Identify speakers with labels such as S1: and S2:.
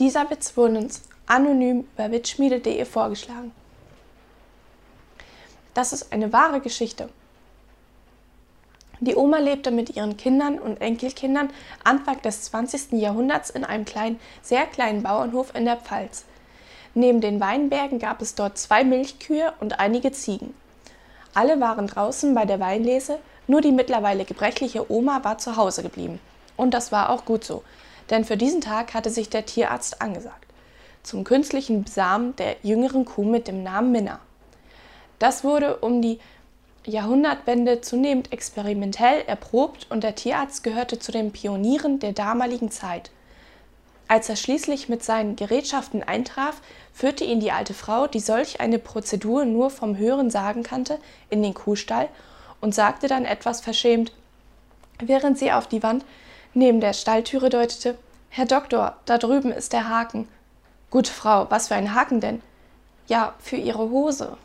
S1: Dieser Witz wurde uns anonym über witzschmiede.de vorgeschlagen. Das ist eine wahre Geschichte. Die Oma lebte mit ihren Kindern und Enkelkindern Anfang des 20. Jahrhunderts in einem kleinen, sehr kleinen Bauernhof in der Pfalz. Neben den Weinbergen gab es dort zwei Milchkühe und einige Ziegen. Alle waren draußen bei der Weinlese, nur die mittlerweile gebrechliche Oma war zu Hause geblieben. Und das war auch gut so, denn für diesen Tag hatte sich der Tierarzt angesagt. Zum künstlichen Samen der jüngeren Kuh mit dem Namen Minna. Das wurde um die Jahrhundertwende zunehmend experimentell erprobt und der Tierarzt gehörte zu den Pionieren der damaligen Zeit. Als er schließlich mit seinen Gerätschaften eintraf, führte ihn die alte Frau, die solch eine Prozedur nur vom Hören sagen kannte, in den Kuhstall und sagte dann etwas verschämt, während sie auf die Wand neben der Stalltüre deutete: Herr Doktor, da drüben ist der Haken. Gute Frau, was für ein Haken denn? Ja, für Ihre Hose.